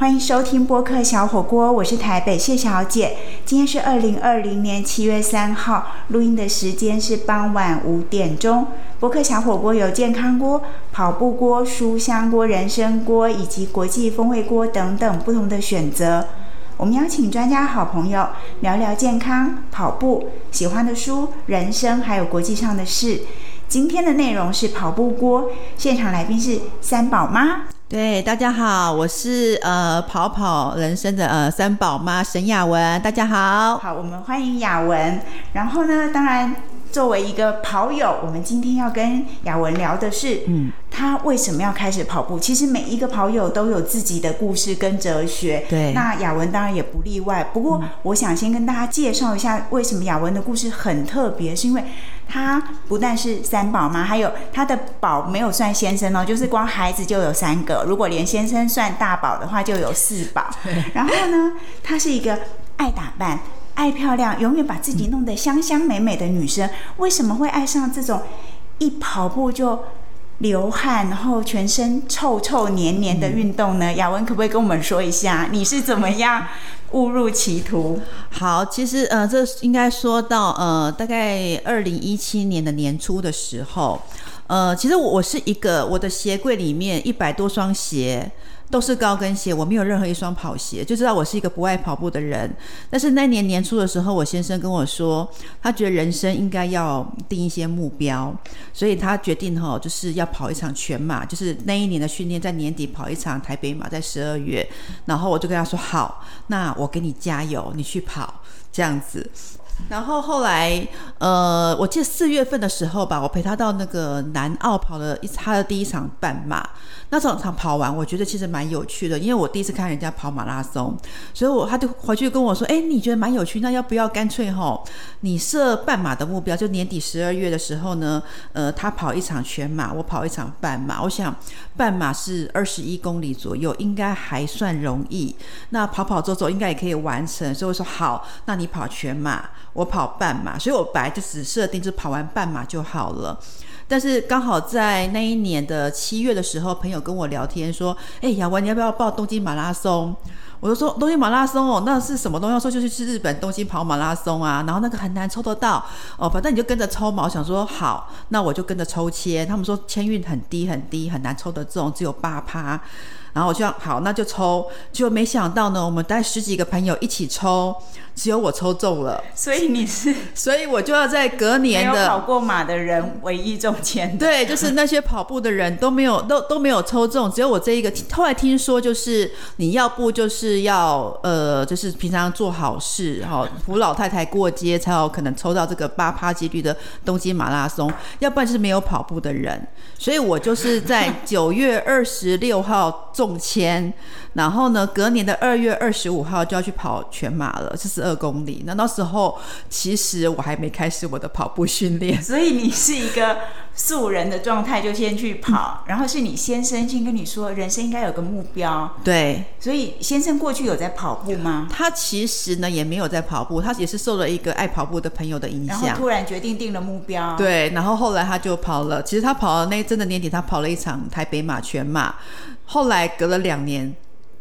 欢迎收听播客小火锅，我是台北谢小姐。今天是二零二零年七月三号，录音的时间是傍晚五点钟。播客小火锅有健康锅、跑步锅、书香锅、人参锅以及国际风味锅等等不同的选择。我们邀请专家好朋友聊聊健康、跑步、喜欢的书、人生，还有国际上的事。今天的内容是跑步锅，现场来宾是三宝妈。对，大家好，我是呃跑跑人生的呃三宝妈沈雅文，大家好。好，我们欢迎雅文。然后呢，当然作为一个跑友，我们今天要跟雅文聊的是，嗯，他为什么要开始跑步？其实每一个跑友都有自己的故事跟哲学。对，那雅文当然也不例外。不过，我想先跟大家介绍一下，为什么雅文的故事很特别，是因为。他不但是三宝妈，还有她的宝没有算先生哦，就是光孩子就有三个。如果连先生算大宝的话，就有四宝。然后呢，她是一个爱打扮、爱漂亮、永远把自己弄得香香美美的女生。为什么会爱上这种一跑步就流汗，然后全身臭臭黏黏的运动呢？雅文可不可以跟我们说一下，你是怎么样？误入歧途。好，其实呃，这应该说到呃，大概二零一七年的年初的时候，呃，其实我是一个我的鞋柜里面一百多双鞋。都是高跟鞋，我没有任何一双跑鞋，就知道我是一个不爱跑步的人。但是那年年初的时候，我先生跟我说，他觉得人生应该要定一些目标，所以他决定哈，就是要跑一场全马，就是那一年的训练在年底跑一场台北马，在十二月。然后我就跟他说，好，那我给你加油，你去跑这样子。然后后来，呃，我记得四月份的时候吧，我陪他到那个南澳跑了一他的第一场半马。那场场跑完，我觉得其实蛮有趣的，因为我第一次看人家跑马拉松，所以我他就回去跟我说：“哎，你觉得蛮有趣，那要不要干脆吼，你设半马的目标，就年底十二月的时候呢，呃，他跑一场全马，我跑一场半马。我想半马是二十一公里左右，应该还算容易。那跑跑走走应该也可以完成。所以我说好，那你跑全马。”我跑半马，所以我本来就只设定就跑完半马就好了。但是刚好在那一年的七月的时候，朋友跟我聊天说：“哎，亚文，你要不要报东京马拉松？”我就说：“东京马拉松哦，那是什么东西？说就是去日本东京跑马拉松啊。然后那个很难抽得到哦，反正你就跟着抽嘛。我想说好，那我就跟着抽签。他们说签运很低很低，很难抽得中，只有八趴。然后我就好，那就抽，就没想到呢，我们带十几个朋友一起抽，只有我抽中了。所以你是，所以我就要在隔年的跑过马的人唯一中签。对，就是那些跑步的人都没有，都都没有抽中，只有我这一个。后来听说就是你要不就是要呃，就是平常做好事，哈，扶老太太过街才有可能抽到这个八趴几率的东京马拉松，要不然就是没有跑步的人。所以我就是在 九月二十六号。中签，然后呢，隔年的二月二十五号就要去跑全马了，四十二公里。那到时候其实我还没开始我的跑步训练，所以你是一个素人的状态，就先去跑。然后是你先生先跟你说，人生应该有个目标。对，所以先生过去有在跑步吗？他其实呢也没有在跑步，他也是受了一个爱跑步的朋友的影响，突然决定定了目标。对，然后后来他就跑了。其实他跑了那真的年底，他跑了一场台北马全马。后来隔了两年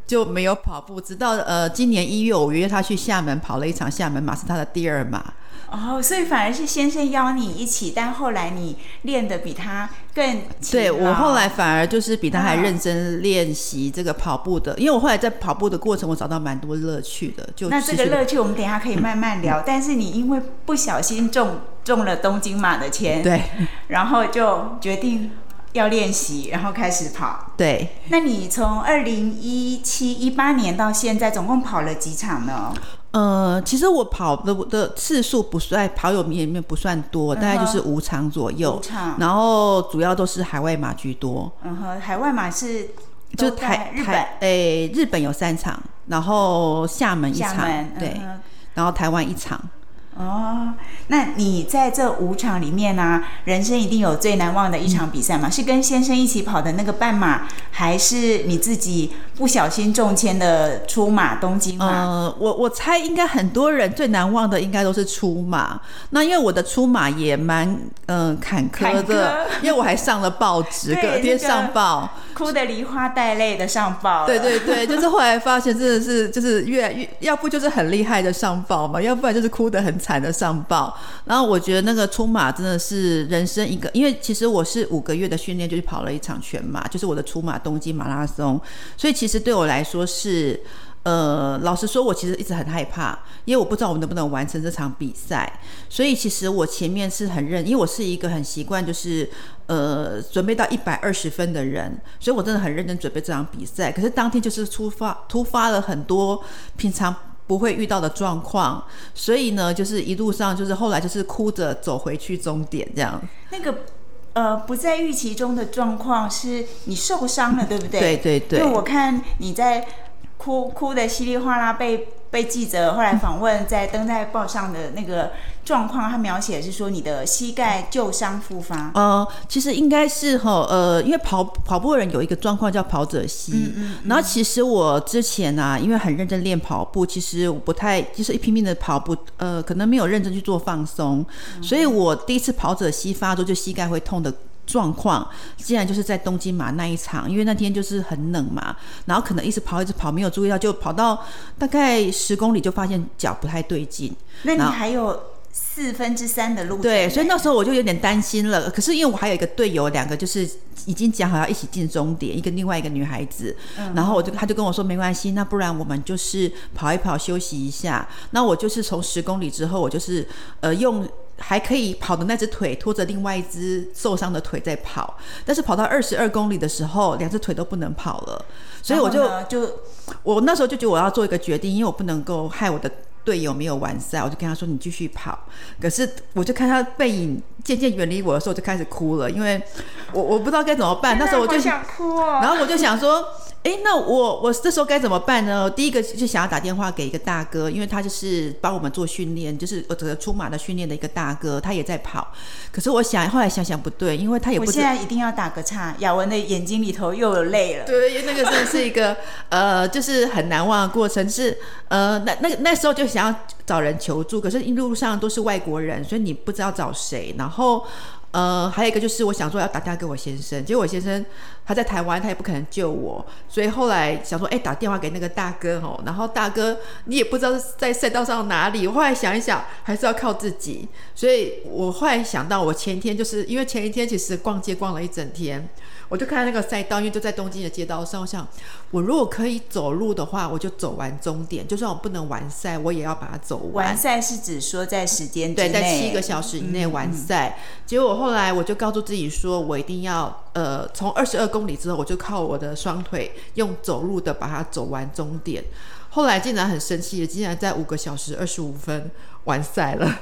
就没有跑步，直到呃今年一月，我约他去厦门跑了一场厦门马，是他的第二马。哦，所以反而是先生邀你一起，但后来你练的比他更对我后来反而就是比他还认真练习这个跑步的，因为我后来在跑步的过程，我找到蛮多乐趣的。就那这个乐趣，我们等下可以慢慢聊。但是你因为不小心中中了东京马的钱，对，然后就决定。要练习，然后开始跑。对，那你从二零一七一八年到现在，总共跑了几场呢？呃，其实我跑的的次数不算跑友里面不算多，大概就是五场左右。五场，然后主要都是海外马居多。嗯哼，海外马是就台日本，诶，日本有三场，然后厦门一场，对，然后台湾一场。哦，那你在这五场里面呢、人生一定有最难忘的一场比赛吗？是跟先生一起跑的那个半马，还是你自己不小心中签的出马东京马？呃，我我猜应该很多人最难忘的应该都是出马。那因为我的出马也蛮嗯、呃坎坷的，因为我还上了报纸，对隔天那个上报。哭的梨花带泪的上报，对对对，就是后来发现真的是就是越来越，要不就是很厉害的上报嘛，要不然就是哭的很惨的上报。然后我觉得那个出马真的是人生一个，因为其实我是五个月的训练就去跑了一场全马，就是我的出马东京马拉松，所以其实对我来说是。呃，老实说，我其实一直很害怕，因为我不知道我能不能完成这场比赛，所以其实我前面是很认，因为我是一个很习惯就是呃准备到一百二十分的人，所以我真的很认真准备这场比赛。可是当天就是突发突发了很多平常不会遇到的状况，所以呢，就是一路上就是后来就是哭着走回去终点这样。那个呃不在预期中的状况是你受伤了，对不对？对对对因为我看你在哭哭的稀里哗啦被被记者后来访问，在登在报上的那个状况，他描写的是说你的膝盖旧伤复发。呃，其实应该是哈，呃，因为跑跑步的人有一个状况叫跑者膝，嗯然后其实我之前啊，因为很认真练跑步，其实我不太就是一拼命的跑步，呃，可能没有认真去做放松，所以我第一次跑者膝发作就膝盖会痛的。状况竟然就是在东京马那一场，因为那天就是很冷嘛，然后可能一直跑一直跑，没有注意到，就跑到大概十公里就发现脚不太对劲，那你还有四分之三的路程对，所以那时候我就有点担心了。可是因为我还有一个队友，两个就是已经讲好要一起进终点，一个另外一个女孩子，然后我就他就跟我说没关系，那不然我们就是跑一跑休息一下。那我就是从十公里之后，我就是呃用。还可以跑的那只腿拖着另外一只受伤的腿在跑，但是跑到二十二公里的时候，两只腿都不能跑了，所以我就就我那时候就觉得我要做一个决定，因为我不能够害我的队友没有完赛，我就跟他说你继续跑。可是我就看他背影渐渐远离我的时候，我就开始哭了，因为我我不知道该怎么办。那时候我就想哭哦。然后我就想说，哎，那我我这时候该怎么办呢？第一个就想要打电话给一个大哥，因为他就是帮我们做训练，就是我整个出马的训练的一个大哥，他也在跑。可是我想后来想想不对，因为他也我不知现在一定要打个岔，雅文的眼睛里头又有泪了。对，因为那个真的是一个呃，就是很难忘的过程。是呃，那那那时候就想想要找人求助，可是一路上都是外国人，所以你不知道找谁。然后呃，还有一个就是我想说要打电话给我先生，结果我先生他在台湾，他也不可能救我，所以后来想说，哎，打电话给那个大哥哦，然后大哥你也不知道在赛道上哪里。我后来想一想，还是要靠自己，所以我后来想到，我前一天就是因为前一天其实逛街逛了一整天。我就看那个赛道，因为就在东京的街道上，我想我如果可以走路的话，我就走完终点，就算我不能完赛，我也要把它走完。完赛是指说在时间对，在七个小时以内完赛。结果后来我就告诉自己说，我一定要呃，从二十二公里之后，我就靠我的双腿用走路的把它走完终点。后来竟然很生气，竟然在五个小时二十五分完赛了。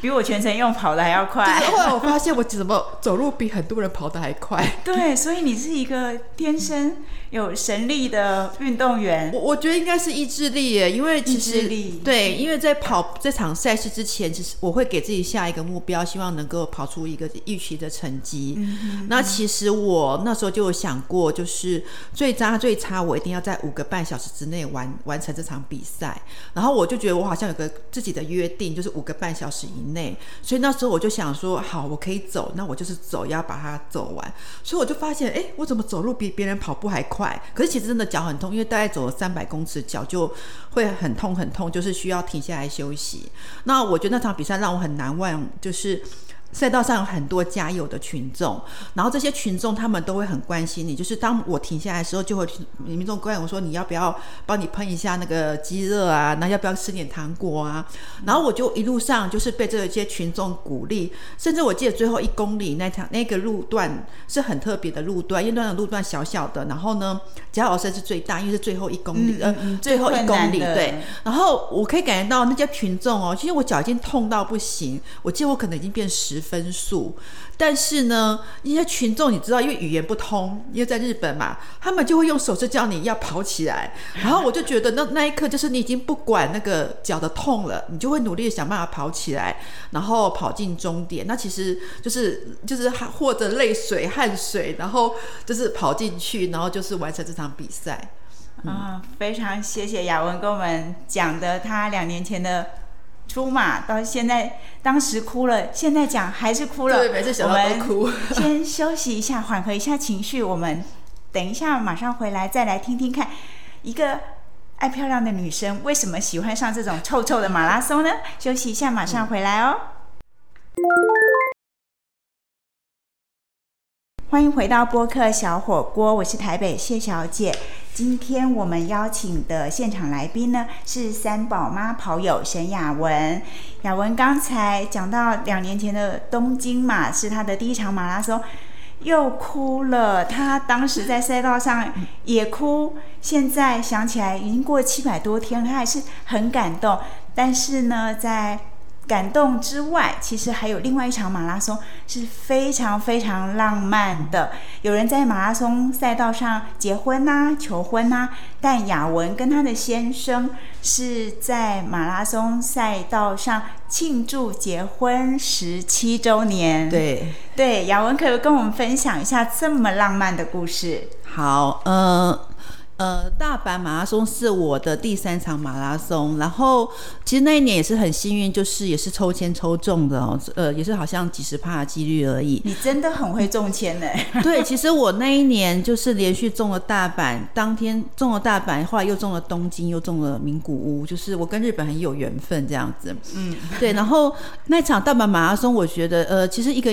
比我全程用跑的还要快。后来我发现我怎么走路比很多人跑得还快。对，所以你是一个天生有神力的运动员。我我觉得应该是意志力耶，因为其意志实力对，因为在跑这场赛事之前，其实我会给自己下一个目标，希望能够跑出一个预期的成绩。嗯那其实我那时候就有想过，就是最渣最差，我一定要在五个半小时之内完完成这场比赛。然后我就觉得我好像有个自己的约定，就是五个半小时以内。所以那时候我就想说，好，我可以走，那我就是走，要把它走完。所以我就发现，哎，我怎么走路比别人跑步还快？快可是其实真的脚很痛，因为大概走了三百公尺，脚就会很痛很痛，就是需要停下来休息。那我觉得那场比赛让我很难忘，就是。赛道上有很多加油的群众，然后这些群众他们都会很关心你，就是当我停下来的时候，就会民众关心我说你要不要帮你喷一下那个鸡热啊，那要不要吃点糖果啊？然后我就一路上就是被这些群众鼓励，甚至我记得最后一公里那条那个路段是很特别的路段，因为那段路段小小的，然后呢加油声是最大，因为是最后一公里，嗯嗯呃，最后一公里对。然后我可以感觉到那些群众哦，其实我脚已经痛到不行，我记得我可能已经变十时分数。但是呢，一些群众你知道，因为语言不通，因为在日本嘛，他们就会用手势叫你要跑起来。然后我就觉得那那一刻就是你已经不管那个脚的痛了，你就会努力的想办法跑起来，然后跑进终点。那其实就是就是或者泪水、汗水，然后就是跑进去，然后就是完成这场比赛。啊，非常谢谢雅文跟我们讲的他两年前的。出马到现在，当时哭了，现在讲还是哭了。对，每次想到都哭。先休息一下，缓和一下情绪。我们等一下马上回来，再来听听看，一个爱漂亮的女生为什么喜欢上这种臭臭的马拉松呢？休息一下，马上回来哦。欢迎回到播客小火锅，我是台北谢小姐。今天我们邀请的现场来宾呢是三宝妈跑友沈雅文。雅文刚才讲到两年前的东京马是她的第一场马拉松，又哭了。她当时在赛道上也哭，现在想起来已经过七百多天了，她还是很感动。但是呢，在感动之外，其实还有另外一场马拉松是非常非常浪漫的。有人在马拉松赛道上结婚呐、求婚呐，但雅文跟她的先生是在马拉松赛道上庆祝结婚十七周年。对对，雅文可以跟我们分享一下这么浪漫的故事。好，呃。呃，大阪马拉松是我的第三场马拉松，然后其实那一年也是很幸运，就是也是抽签抽中的哦，呃，也是好像几十帕的几率而已。你真的很会中签呢。对，其实我那一年就是连续中了大阪，当天中了大阪，后来又中了东京，又中了名古屋，就是我跟日本很有缘分这样子。嗯，对。然后那场大阪马拉松，我觉得呃，其实一个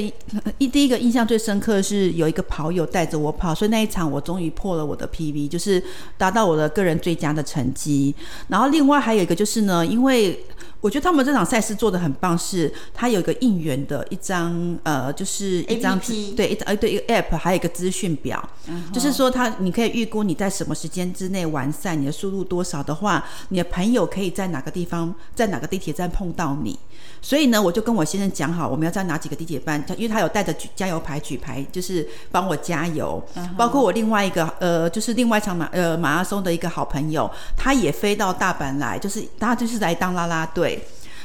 一第一个印象最深刻是有一个跑友带着我跑，所以那一场我终于破了我的 PB，就是。达到我的个人最佳的成绩，然后另外还有一个就是呢，因为我觉得他们这场赛事做的很棒，是它有一个应援的一张呃，就是一张对一呃对一个 app，还有一个资讯表，就是说它你可以预估你在什么时间之内完赛，你的速度多少的话，你的朋友可以在哪个地方，在哪个地铁站碰到你。所以呢，我就跟我先生讲好，我们要在哪几个地铁站，因为他有带着加油牌举牌，就是帮我加油。包括我另外一个呃，就是另外一场马呃马拉松的一个好朋友，他也飞到大阪来，就是他就是来当啦啦队。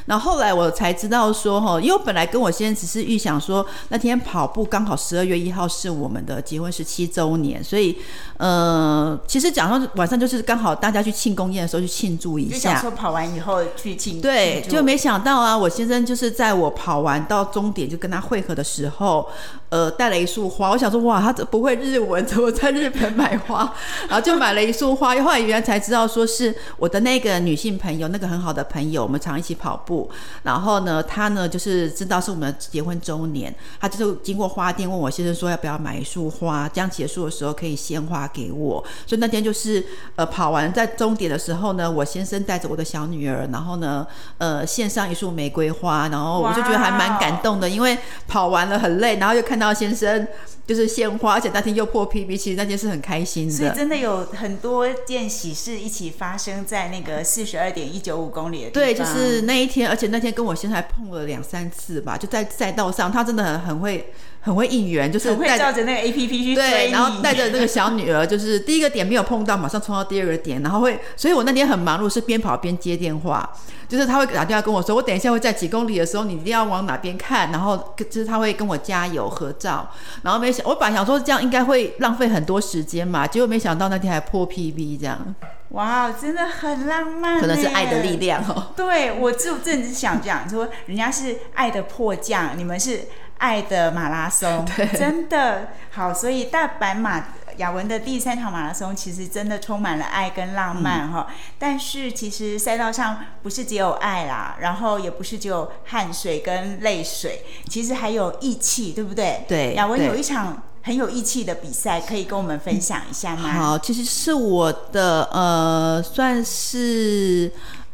然后后来我才知道说哈，因为我本来跟我先生只是预想说那天跑步刚好十二月一号是我们的结婚十七周年，所以呃，其实讲说晚上就是刚好大家去庆功宴的时候去庆祝一下。说跑完以后去庆对，就没想到啊，我先生就是在我跑完到终点就跟他会合的时候，呃，带了一束花。我想说哇，他不会日文，怎么在日本买花？然后就买了一束花。后来原来才知道说是我的那个女性朋友，那个很好的朋友，我们常一起跑步。然后呢，她呢就是知道是我们结婚周年，她就是经过花店问我先生说要不要买一束花，这样结束的时候可以鲜花给我。所以那天就是呃跑完在终点的时候呢，我先生带着我的小女儿，然后呢呃献上一束玫瑰花，然后我就觉得还蛮感动的，因为跑完了很累，然后又看到先生。就是献花，而且那天又破 PB，其实那天是很开心的。所以真的有很多件喜事一起发生在那个四十二点一九五公里的对，就是那一天，而且那天跟我先生还碰了两三次吧，就在赛道上，他真的很很会。很会应援，就是会照着那个 A P P 去对，然后带着那个小女儿，就是第一个点没有碰到，马上冲到第二个点，然后会，所以我那天很忙碌，是边跑边接电话，就是他会打电话跟我说，我等一下会在几公里的时候，你一定要往哪边看，然后就是他会跟我加油合照，然后没想，我本来想说这样应该会浪费很多时间嘛，结果没想到那天还破 P V 这样，哇，真的很浪漫，可能是爱的力量哦。对，我就正是想讲说，人家是爱的迫降，你们是。爱的马拉松，真的好，所以大阪马雅文的第三场马拉松其实真的充满了爱跟浪漫哈。但是其实赛道上不是只有爱啦，然后也不是只有汗水跟泪水，其实还有义气，对不对？对，雅文有一场很有义气的比赛，可以跟我们分享一下吗？好，其实是我的呃，算是。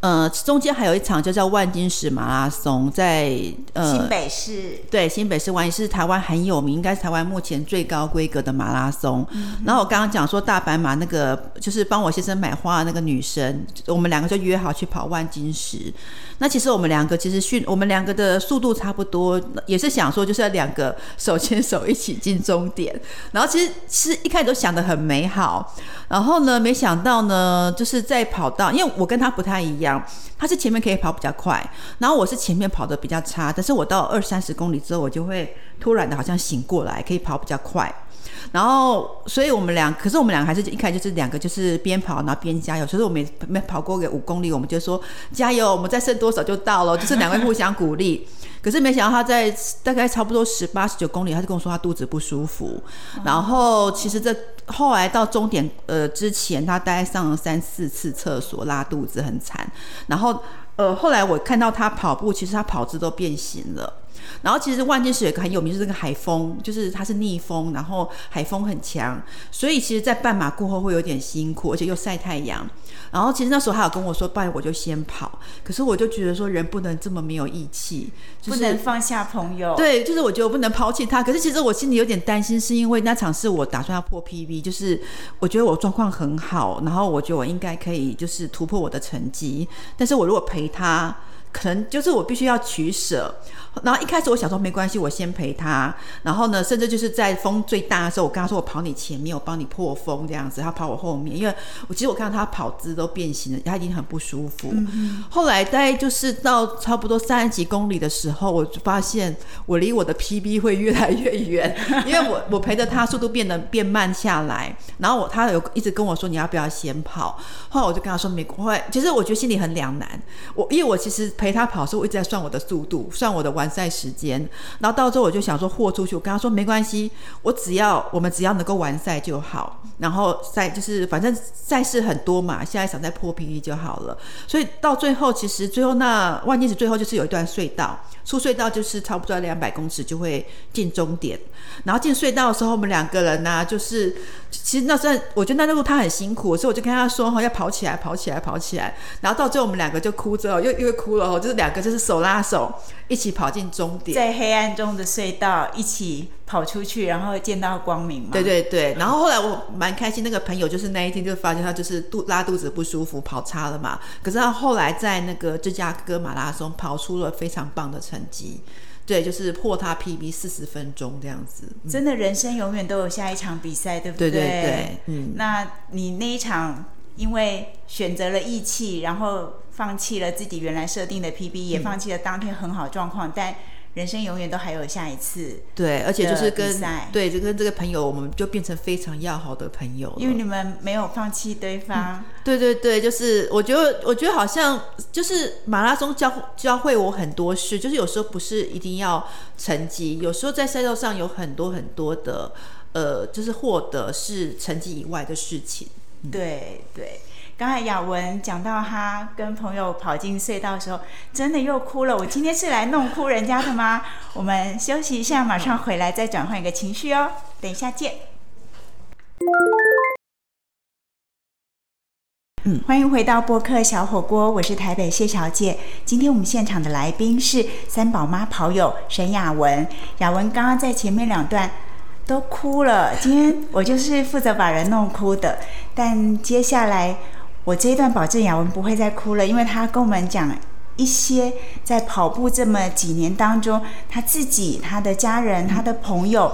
呃，中间还有一场就叫万金石马拉松，在呃新北市对新北市万金是台湾很有名，应该是台湾目前最高规格的马拉松。然后我刚刚讲说大白马那个就是帮我先生买花的那个女生，我们两个就约好去跑万金石。那其实我们两个其实训，我们两个的速度差不多，也是想说就是要两个手牵手一起进终点。然后其实是一开始都想的很美好，然后呢，没想到呢，就是在跑道，因为我跟他不太一样，他是前面可以跑比较快，然后我是前面跑的比较差，但是我到二三十公里之后，我就会突然的好像醒过来，可以跑比较快。然后，所以我们俩，可是我们两个还是一开始就是两个，就是边跑然后边加油。所以我们没跑过个五公里，我们就说加油，我们再剩多少就到了，就是两位互相鼓励。可是没想到他在大概差不多十八十九公里，他就跟我说他肚子不舒服。然后其实这后来到终点呃之前，他大概上了三四次厕所，拉肚子很惨。然后呃后来我看到他跑步，其实他跑姿都变形了。然后其实万金石有个很有名，就是那个海风，就是它是逆风，然后海风很强，所以其实，在半马过后会有点辛苦，而且又晒太阳。然后其实那时候他有跟我说，不然我就先跑。可是我就觉得说，人不能这么没有义气，不能放下朋友。对，就是我觉得我不能抛弃他。可是其实我心里有点担心，是因为那场是我打算要破 PB，就是我觉得我状况很好，然后我觉得我应该可以就是突破我的成绩。但是我如果陪他。可能就是我必须要取舍，然后一开始我想说没关系，我先陪他，然后呢，甚至就是在风最大的时候，我跟他说我跑你前面，我帮你破风这样子，他跑我后面，因为我其实我看到他跑姿都变形了，他已经很不舒服。后来大概就是到差不多三十几公里的时候，我就发现我离我的 PB 会越来越远，因为我我陪着他速度变得变慢下来，然后我他有一直跟我说你要不要先跑，后来我就跟他说没关系，其实我觉得心里很两难，我因为我其实陪。陪他跑的时候，我一直在算我的速度，算我的完赛时间。然后到最后，我就想说豁出去。我跟他说没关系，我只要我们只要能够完赛就好。然后赛就是反正赛事很多嘛，现在想再破 PB 就好了。所以到最后，其实最后那万金石最后就是有一段隧道，出隧道就是差不多两百公尺就会进终点。然后进隧道的时候，我们两个人呢，就是其实那时候我觉得那路他很辛苦，所以我就跟他说哈，要跑起来，跑起来，跑起来。然后到最后我们两个就哭着，又又哭了。就是两个，就是手拉手一起跑进终点，在黑暗中的隧道一起跑出去，然后见到光明嘛。对对对，然后后来我蛮开心，那个朋友就是那一天就发现他就是肚拉肚子不舒服，跑差了嘛。可是他后来在那个芝加哥马拉松跑出了非常棒的成绩，对，就是破他 PB 四十分钟这样子。真的，人生永远都有下一场比赛，对不对？对对对，嗯。那你那一场因为选择了义气，然后。放弃了自己原来设定的 PB，也放弃了当天很好状况，但人生永远都还有下一次。对，而且就是跟对，就跟这个朋友，我们就变成非常要好的朋友。因为你们没有放弃对方。对对对，就是我觉得，我觉得好像就是马拉松教教会我很多事，就是有时候不是一定要成绩，有时候在赛道上有很多很多的呃，就是获得是成绩以外的事情。对对。刚才雅文讲到他跟朋友跑进隧道的时候，真的又哭了。我今天是来弄哭人家的吗？我们休息一下，马上回来再转换一个情绪哦。等一下见。嗯，欢迎回到播客小火锅，我是台北谢小姐。今天我们现场的来宾是三宝妈跑友沈雅文。雅文刚刚在前面两段。都哭了。今天我就是负责把人弄哭的，但接下来我这一段保证雅文不会再哭了，因为他跟我们讲一些在跑步这么几年当中，他自己、他的家人、他的朋友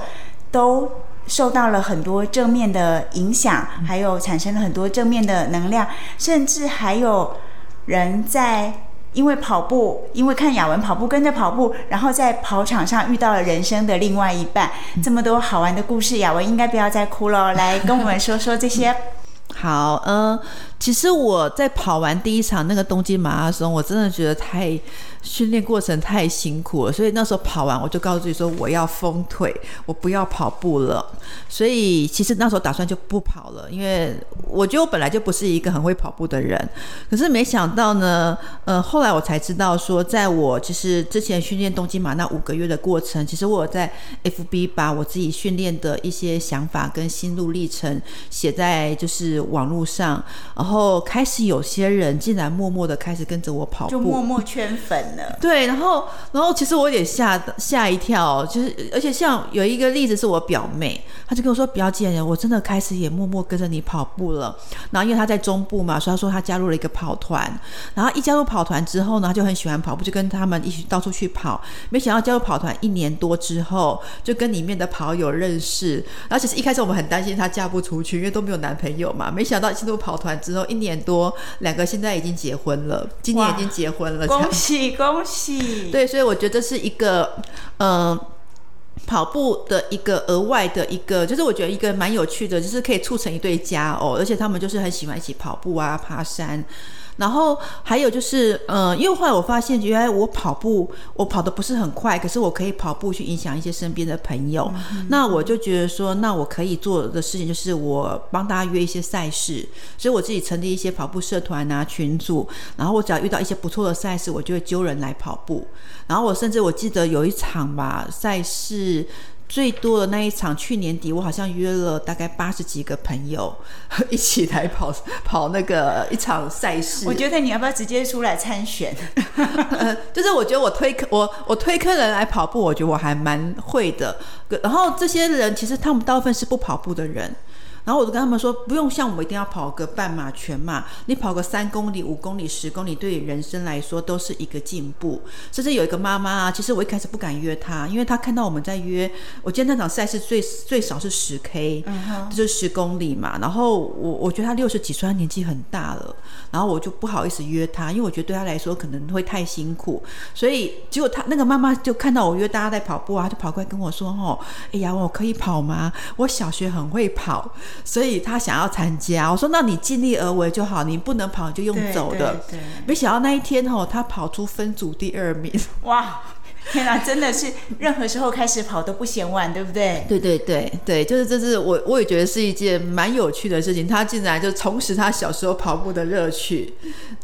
都受到了很多正面的影响，还有产生了很多正面的能量，甚至还有人在。因为跑步，因为看雅文跑步，跟着跑步，然后在跑场上遇到了人生的另外一半，这么多好玩的故事，雅文应该不要再哭了，来跟我们说说这些。好，嗯，其实我在跑完第一场那个东京马拉松，我真的觉得太。训练过程太辛苦了，所以那时候跑完我就告诉自己说我要封腿，我不要跑步了。所以其实那时候打算就不跑了，因为我觉得我本来就不是一个很会跑步的人。可是没想到呢，呃，后来我才知道说，在我其实之前训练东京马那五个月的过程，其实我在 FB 把我自己训练的一些想法跟心路历程写在就是网络上，然后。后开始有些人竟然默默的开始跟着我跑步，就默默圈粉了。对，然后，然后其实我有点吓吓一跳，就是而且像有一个例子是我表妹，她就跟我说：“表姐，我真的开始也默默跟着你跑步了。”然后因为她在中部嘛，所以她说她加入了一个跑团。然后一加入跑团之后呢，她就很喜欢跑步，就跟他们一起到处去跑。没想到加入跑团一年多之后，就跟里面的跑友认识。然后其实一开始我们很担心她嫁不出去，因为都没有男朋友嘛。没想到进入跑团之后一年多，两个现在已经结婚了，今年已经结婚了。恭喜恭喜！对，所以我觉得是一个，嗯，跑步的一个额外的一个，就是我觉得一个蛮有趣的，就是可以促成一对家哦，而且他们就是很喜欢一起跑步啊，爬山。然后还有就是，呃，因为后来我发现，原来我跑步，我跑的不是很快，可是我可以跑步去影响一些身边的朋友。那我就觉得说，那我可以做的事情就是我帮大家约一些赛事，所以我自己成立一些跑步社团啊、群组。然后我只要遇到一些不错的赛事，我就会揪人来跑步。然后我甚至我记得有一场吧赛事。最多的那一场，去年底我好像约了大概八十几个朋友 一起来跑跑那个一场赛事。我觉得你要不要直接出来参选？就是我觉得我推客我我推客人来跑步，我觉得我还蛮会的。然后这些人其实他们大部分是不跑步的人。然后我就跟他们说，不用像我一定要跑个半马、全马，你跑个三公里、五公里、十公里，对人生来说都是一个进步。甚至有一个妈妈啊，其实我一开始不敢约她，因为她看到我们在约，我今天那场赛事最最少是十 K，就是十公里嘛。然后我我觉得她六十几岁，她年纪很大了，然后我就不好意思约她，因为我觉得对她来说可能会太辛苦。所以结果她那个妈妈就看到我约大家在跑步啊，就跑过来跟我说：“哦，哎呀，我可以跑吗？我小学很会跑。”所以他想要参加，我说那你尽力而为就好，你不能跑就用走的。没想到那一天哦，他跑出分组第二名。哇，天哪，真的是任何时候开始跑都不嫌晚，对不对？对对对对，就是这是我我也觉得是一件蛮有趣的事情。他竟然就重拾他小时候跑步的乐趣。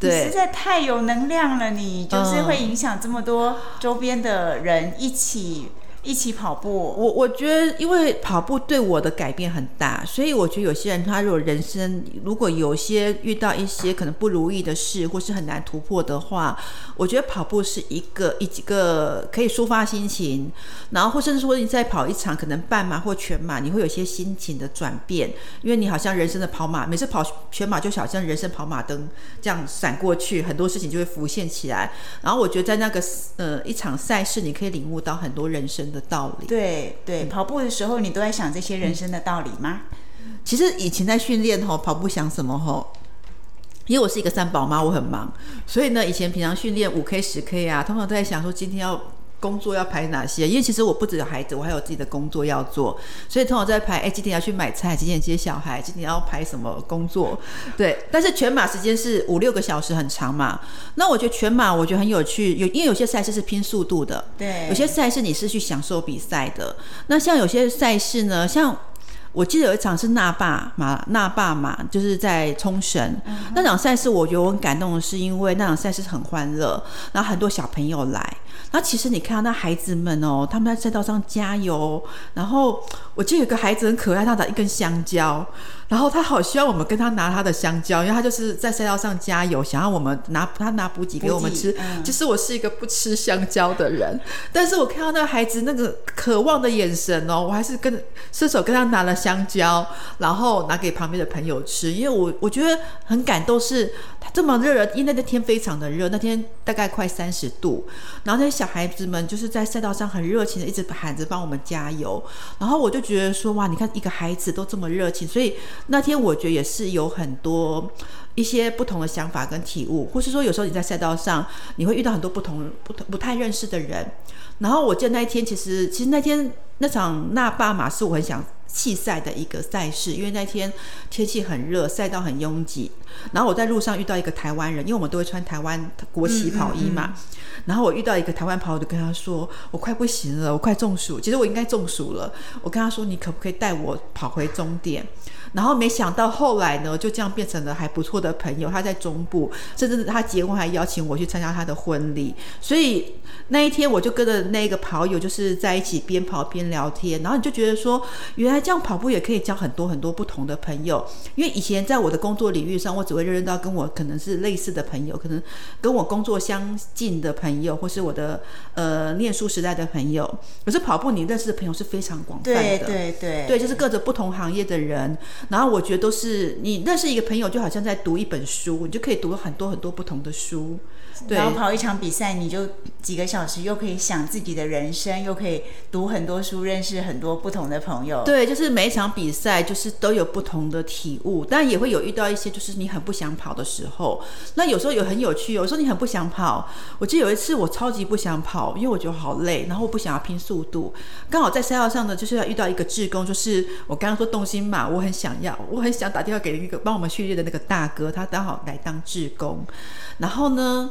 对，实在太有能量了，你就是会影响这么多周边的人一起。一起跑步，我我觉得，因为跑步对我的改变很大，所以我觉得有些人他如果人生如果有些遇到一些可能不如意的事，或是很难突破的话，我觉得跑步是一个一几个可以抒发心情，然后或甚至说你再跑一场可能半马或全马，你会有些心情的转变，因为你好像人生的跑马，每次跑全马就好像人生跑马灯这样闪过去，很多事情就会浮现起来，然后我觉得在那个呃一场赛事，你可以领悟到很多人生。的道理，对对，跑步的时候你都在想这些人生的道理吗？其实以前在训练吼，跑步想什么吼？因为我是一个三宝妈，我很忙，所以呢，以前平常训练五 K 十 K 啊，通常都在想说今天要。工作要排哪些？因为其实我不只有孩子，我还有自己的工作要做，所以通常在排。哎，今天要去买菜，今天接小孩，今天要排什么工作？对。但是全马时间是五六个小时，很长嘛。那我觉得全马我觉得很有趣，有因为有些赛事是拼速度的，对。有些赛事你是去享受比赛的。那像有些赛事呢，像我记得有一场是那霸马，那霸马就是在冲绳那场赛事，我觉得我很感动的是，因为那场赛事很欢乐，然后很多小朋友来。那其实你看到那孩子们哦，他们在赛道上加油。然后我记得有个孩子很可爱，他拿一根香蕉，然后他好希望我们跟他拿他的香蕉，因为他就是在赛道上加油，想要我们拿他拿补给给我们吃。其实我是一个不吃香蕉的人，但是我看到那个孩子那个渴望的眼神哦，我还是跟伸手跟他拿了香蕉，然后拿给旁边的朋友吃，因为我我觉得很感动，是他这么热，因为那天非常的热，那天大概快三十度，然后那。小孩子们就是在赛道上很热情的，一直喊着帮我们加油。然后我就觉得说，哇，你看一个孩子都这么热情，所以那天我觉得也是有很多一些不同的想法跟体悟，或是说有时候你在赛道上你会遇到很多不同不同不太认识的人。然后我记得那一天，其实其实那天那场那巴马是我很想弃赛的一个赛事，因为那天天气很热，赛道很拥挤。然后我在路上遇到一个台湾人，因为我们都会穿台湾国旗跑衣嘛。然后我遇到一个台湾跑友，就跟他说：“我快不行了，我快中暑。其实我应该中暑了。我跟他说：‘你可不可以带我跑回终点？’然后没想到后来呢，就这样变成了还不错的朋友。他在中部，甚至他结婚还邀请我去参加他的婚礼。所以那一天我就跟着那个跑友，就是在一起边跑边聊天。然后你就觉得说，原。来这样跑步也可以交很多很多不同的朋友。因为以前在我的工作领域上，我只会认识到跟我可能是类似的朋友，可能跟我工作相近的朋友，或是我的呃念书时代的朋友。可是跑步，你认识的朋友是非常广泛的，对对对对，就是各种不同行业的人。然后我觉得都是你认识一个朋友，就好像在读一本书，你就可以读很多很多不同的书。对然后跑一场比赛，你就几个小时，又可以想自己的人生，又可以读很多书，认识很多不同的朋友。对，就是每一场比赛，就是都有不同的体悟，但也会有遇到一些就是你很不想跑的时候。那有时候有很有趣，有时候你很不想跑。我记得有一次我超级不想跑，因为我觉得好累，然后我不想要拼速度。刚好在赛道上呢，就是要遇到一个志工，就是我刚刚说动心嘛，我很想要，我很想打电话给一个帮我们训练的那个大哥，他刚好来当志工。然后呢？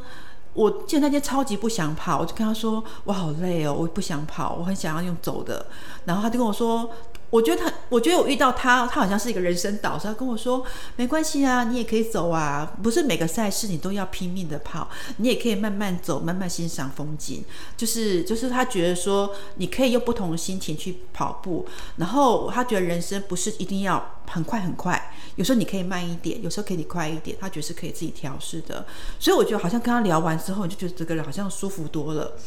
我记得那天超级不想跑，我就跟他说：“我好累哦，我不想跑，我很想要用走的。”然后他就跟我说：“我觉得他，我觉得我遇到他，他好像是一个人生导师。他跟我说：没关系啊，你也可以走啊，不是每个赛事你都要拼命的跑，你也可以慢慢走，慢慢欣赏风景。就是就是他觉得说，你可以用不同的心情去跑步，然后他觉得人生不是一定要很快很快，有时候你可以慢一点，有时候可以快一点，他觉得是可以自己调试的。所以我觉得好像跟他聊完之后，你就觉得这个人好像舒服多了，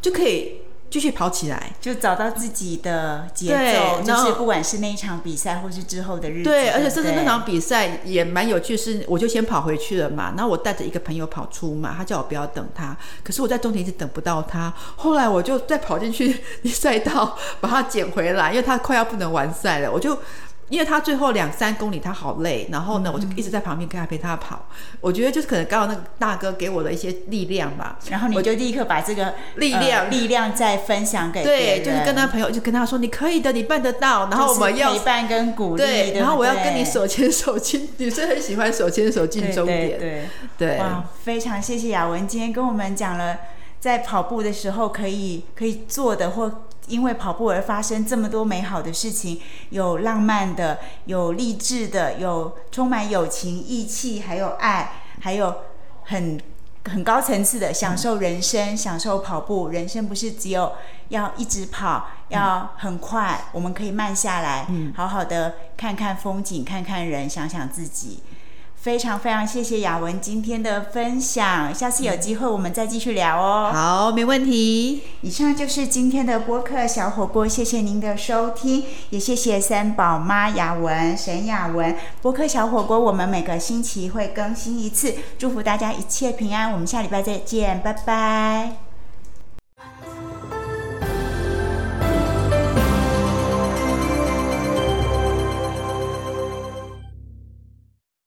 就可以继续跑起来。就找到自己的节奏，就是不管是那一场比赛，或是之后的日子，对，而且甚至那场比赛也蛮有趣，是我就先跑回去了嘛，然后我带着一个朋友跑出嘛，他叫我不要等他，可是我在终点一直等不到他，后来我就再跑进去 赛道把他捡回来，因为他快要不能完赛了，我就。因为他最后两三公里他好累，然后呢，我就一直在旁边跟他陪他跑。我觉得就是可能刚好那个大哥给我的一些力量吧，然后你就立刻把这个力量呃力量再分享给别对，就是跟他朋友，就跟他说你可以的，你办得到。然后我们要就是陪伴跟鼓励，对，然后我要跟你手牵手进，女生很喜欢手牵手进终点。对对对哇，非常谢谢雅文今天跟我们讲了，在跑步的时候可以可以做的，或因为跑步而发生这么多美好的事情，有浪漫的，有励志的，有充满友情、义气，还有爱，还有很。很高层次的享受人生，享受跑步。人生不是只有要一直跑，要很快，我们可以慢下来，好好的看看风景，看看人，想想自己。非常非常谢谢雅文今天的分享，下次有机会我们再继续聊哦。好，没问题。以上就是今天的播客小火锅，谢谢您的收听，也谢谢三宝妈雅文、沈雅文。播客小火锅我们每个星期会更新一次，祝福大家一切平安，我们下礼拜再见，拜拜。